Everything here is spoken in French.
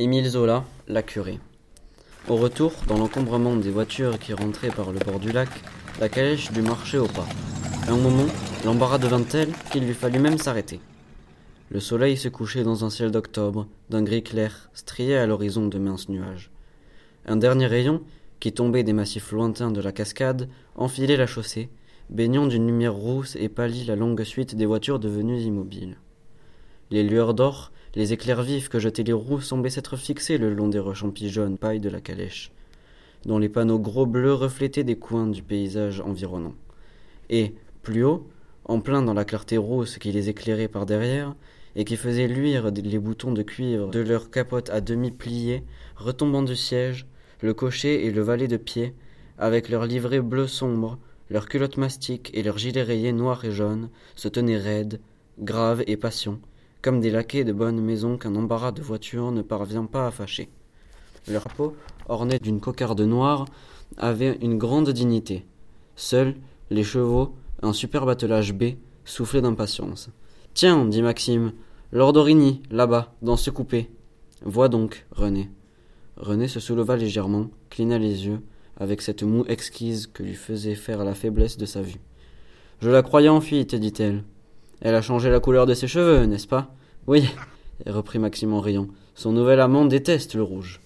Émile Zola, la curée. Au retour, dans l'encombrement des voitures qui rentraient par le bord du lac, la calèche dut marcher au pas. un moment, l'embarras devint tel qu'il lui fallut même s'arrêter. Le soleil se couchait dans un ciel d'octobre, d'un gris clair, strié à l'horizon de minces nuages. Un dernier rayon, qui tombait des massifs lointains de la cascade, enfilait la chaussée, baignant d'une lumière rousse et pâlit la longue suite des voitures devenues immobiles. Les lueurs d'or, les éclairs vifs que jetaient les roues semblaient s'être fixés le long des rechampis jaunes paille de la calèche, dont les panneaux gros bleus reflétaient des coins du paysage environnant. Et, plus haut, en plein dans la clarté rousse qui les éclairait par derrière, et qui faisait luire les boutons de cuivre de leur capote à demi pliée, retombant du siège, le cocher et le valet de pied, avec leurs livrées bleu sombre, leurs culottes mastiques et leurs gilets rayés noirs et jaunes, se tenaient raides, graves et patients, comme des laquais de bonne maison qu'un embarras de voitures ne parvient pas à fâcher. Leur peau, ornée d'une cocarde noire, avait une grande dignité. Seuls, les chevaux, un superbe attelage B, soufflaient d'impatience. Tiens, dit Maxime, Lord Origny, là-bas, dans ce coupé. Vois donc, René. René se souleva légèrement, clina les yeux, avec cette moue exquise que lui faisait faire la faiblesse de sa vue. Je la croyais en fuite, dit-elle. Elle a changé la couleur de ses cheveux, n'est-ce pas? Oui, reprit Maxime en riant. Son nouvel amant déteste le rouge.